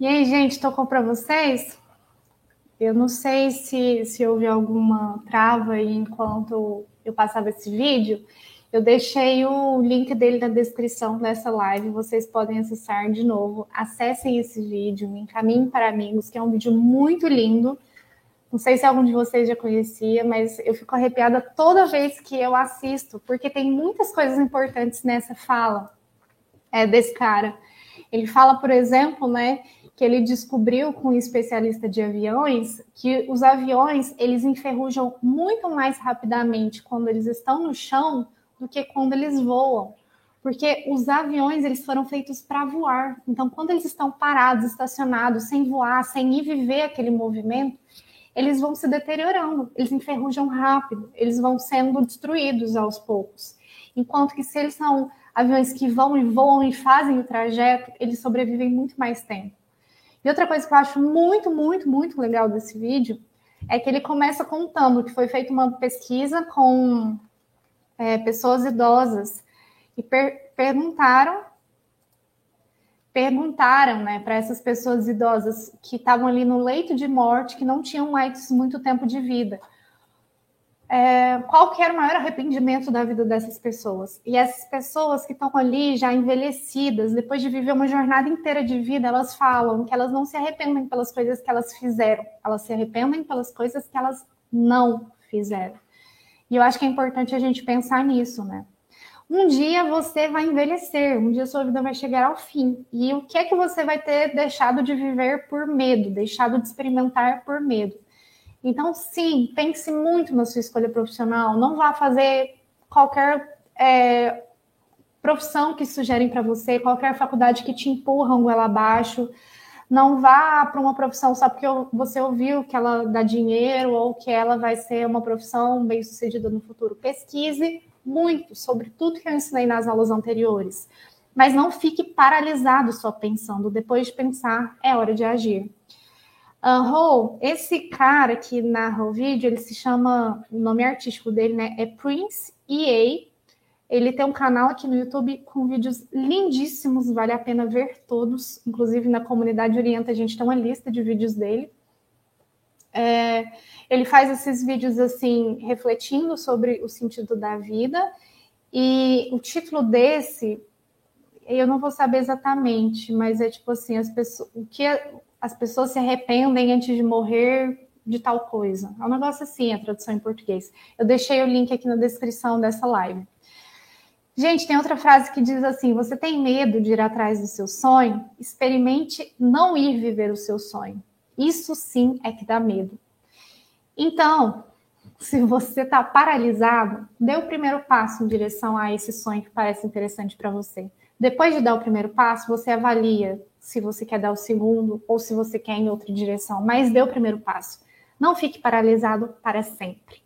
S1: E aí, gente, tocou para vocês? Eu não sei se, se houve alguma trava aí enquanto eu passava esse vídeo. Eu deixei o link dele na descrição dessa live, vocês podem acessar de novo. Acessem esse vídeo, encaminhem para amigos, que é um vídeo muito lindo. Não sei se algum de vocês já conhecia, mas eu fico arrepiada toda vez que eu assisto, porque tem muitas coisas importantes nessa fala é, desse cara. Ele fala, por exemplo, né, que ele descobriu com um especialista de aviões que os aviões eles enferrujam muito mais rapidamente quando eles estão no chão do que quando eles voam. Porque os aviões eles foram feitos para voar. Então, quando eles estão parados, estacionados, sem voar, sem ir viver aquele movimento, eles vão se deteriorando, eles enferrujam rápido, eles vão sendo destruídos aos poucos. Enquanto que se eles são aviões que vão e voam e fazem o trajeto, eles sobrevivem muito mais tempo. E outra coisa que eu acho muito, muito, muito legal desse vídeo é que ele começa contando que foi feita uma pesquisa com é, pessoas idosas e per perguntaram perguntaram né, para essas pessoas idosas que estavam ali no leito de morte, que não tinham mais muito tempo de vida, é, qual que era o maior arrependimento da vida dessas pessoas? E essas pessoas que estão ali já envelhecidas, depois de viver uma jornada inteira de vida, elas falam que elas não se arrependem pelas coisas que elas fizeram, elas se arrependem pelas coisas que elas não fizeram. E eu acho que é importante a gente pensar nisso, né? Um dia você vai envelhecer, um dia sua vida vai chegar ao fim. E o que é que você vai ter deixado de viver por medo, deixado de experimentar por medo? Então, sim, pense muito na sua escolha profissional. Não vá fazer qualquer é, profissão que sugerem para você, qualquer faculdade que te empurram goela abaixo. Não vá para uma profissão só porque você ouviu que ela dá dinheiro ou que ela vai ser uma profissão bem sucedida no futuro. Pesquise muito sobre tudo que eu ensinei nas aulas anteriores. Mas não fique paralisado só pensando. Depois de pensar, é hora de agir. Uh, esse cara que narra o vídeo, ele se chama, o nome artístico dele, né? É Prince EA. Ele tem um canal aqui no YouTube com vídeos lindíssimos, vale a pena ver todos. Inclusive na comunidade Orienta a gente tem uma lista de vídeos dele. É, ele faz esses vídeos assim, refletindo sobre o sentido da vida. E o título desse, eu não vou saber exatamente, mas é tipo assim, as pessoas, o que as pessoas se arrependem antes de morrer de tal coisa. É um negócio assim, a tradução em português. Eu deixei o link aqui na descrição dessa live. Gente, tem outra frase que diz assim: você tem medo de ir atrás do seu sonho? Experimente não ir viver o seu sonho. Isso sim é que dá medo. Então, se você está paralisado, dê o primeiro passo em direção a esse sonho que parece interessante para você. Depois de dar o primeiro passo, você avalia se você quer dar o segundo ou se você quer em outra direção, mas dê o primeiro passo. Não fique paralisado para sempre.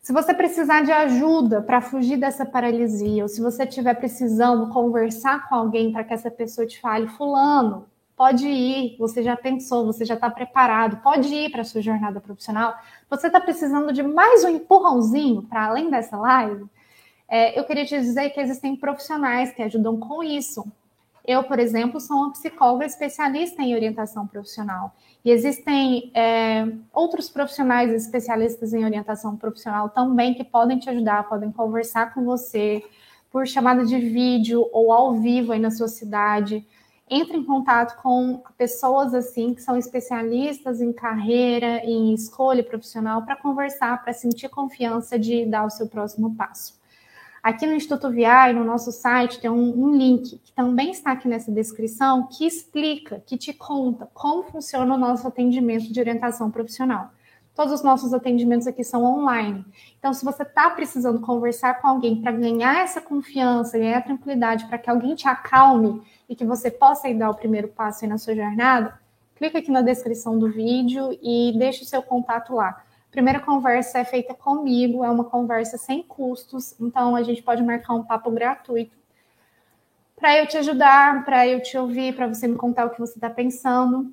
S1: Se você precisar de ajuda para fugir dessa paralisia, ou se você estiver precisando conversar com alguém para que essa pessoa te fale, fulano, pode ir, você já pensou, você já está preparado, pode ir para a sua jornada profissional. Você está precisando de mais um empurrãozinho para além dessa live? É, eu queria te dizer que existem profissionais que ajudam com isso. Eu, por exemplo, sou uma psicóloga especialista em orientação profissional. E existem é, outros profissionais especialistas em orientação profissional também que podem te ajudar, podem conversar com você por chamada de vídeo ou ao vivo aí na sua cidade entre em contato com pessoas assim que são especialistas em carreira, em escolha profissional, para conversar, para sentir confiança de dar o seu próximo passo. Aqui no Instituto VI, no nosso site, tem um, um, link que também está aqui nessa descrição, que explica, que te conta como funciona o nosso atendimento de orientação profissional. Todos os nossos atendimentos aqui são online. Então, se você está precisando conversar com alguém para ganhar essa confiança, ganhar tranquilidade, para que alguém te acalme e que você possa dar o primeiro passo aí na sua jornada, clica aqui na descrição do vídeo e deixe o seu contato lá. Primeira conversa é feita comigo, é uma conversa sem custos, então a gente pode marcar um papo gratuito para eu te ajudar, para eu te ouvir, para você me contar o que você está pensando.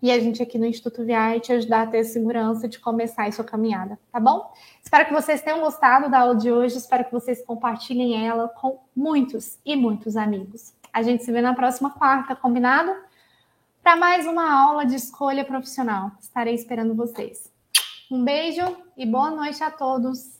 S1: E a gente aqui no Instituto VI te ajudar a ter segurança de começar a sua caminhada, tá bom? Espero que vocês tenham gostado da aula de hoje, espero que vocês compartilhem ela com muitos e muitos amigos. A gente se vê na próxima quarta, combinado? Para mais uma aula de escolha profissional. Estarei esperando vocês. Um beijo e boa noite a todos.